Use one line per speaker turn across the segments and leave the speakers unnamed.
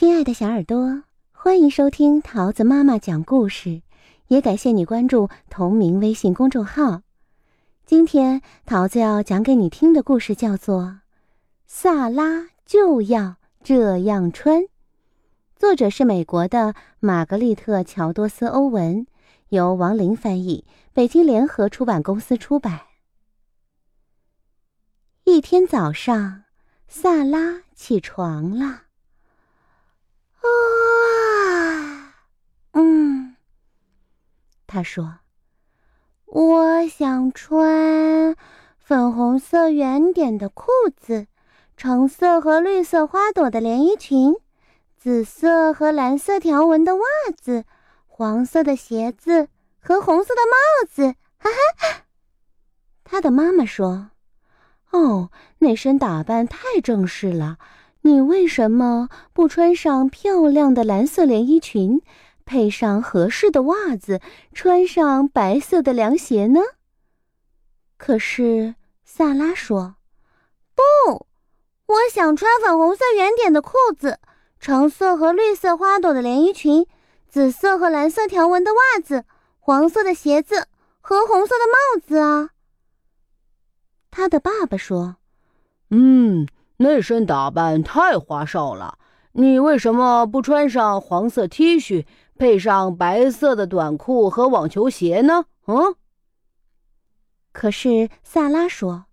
亲爱的小耳朵，欢迎收听桃子妈妈讲故事，也感谢你关注同名微信公众号。今天桃子要讲给你听的故事叫做《萨拉就要这样穿》，作者是美国的玛格丽特·乔多斯·欧文，由王林翻译，北京联合出版公司出版。一天早上，萨拉起床了。啊，嗯，他说：“我想穿粉红色圆点的裤子，橙色和绿色花朵的连衣裙，紫色和蓝色条纹的袜子，黄色的鞋子和红色的帽子。”哈哈，他的妈妈说：“哦，那身打扮太正式了。”你为什么不穿上漂亮的蓝色连衣裙，配上合适的袜子，穿上白色的凉鞋呢？可是萨拉说：“不，我想穿粉红色圆点的裤子，橙色和绿色花朵的连衣裙，紫色和蓝色条纹的袜子，黄色的鞋子和红色的帽子啊。”他的爸爸说：“
嗯。”那身打扮太花哨了，你为什么不穿上黄色 T 恤，配上白色的短裤和网球鞋呢？嗯。
可是萨拉说：“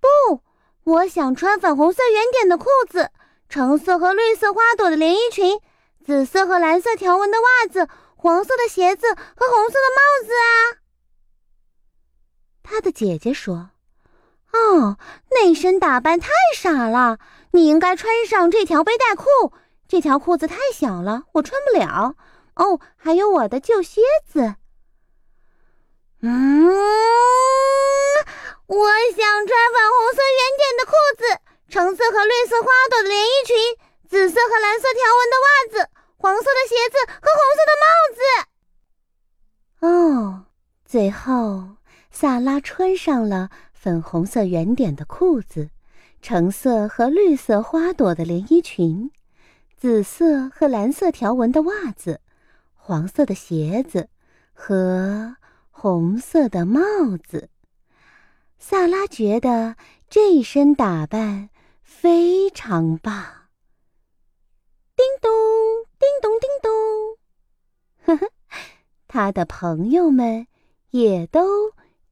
不，我想穿粉红色圆点的裤子，橙色和绿色花朵的连衣裙，紫色和蓝色条纹的袜子，黄色的鞋子和红色的帽子啊。”他的姐姐说。哦，那身打扮太傻了！你应该穿上这条背带裤。这条裤子太小了，我穿不了。哦，还有我的旧靴子。嗯，我想穿粉红色圆点的裤子，橙色和绿色花朵的连衣裙，紫色和蓝色条纹的袜子，黄色的鞋子和红色的帽子。哦，最后萨拉穿上了。粉红色圆点的裤子，橙色和绿色花朵的连衣裙，紫色和蓝色条纹的袜子，黄色的鞋子和红色的帽子。萨拉觉得这身打扮非常棒。叮咚，叮咚，叮咚，呵呵，他的朋友们也都。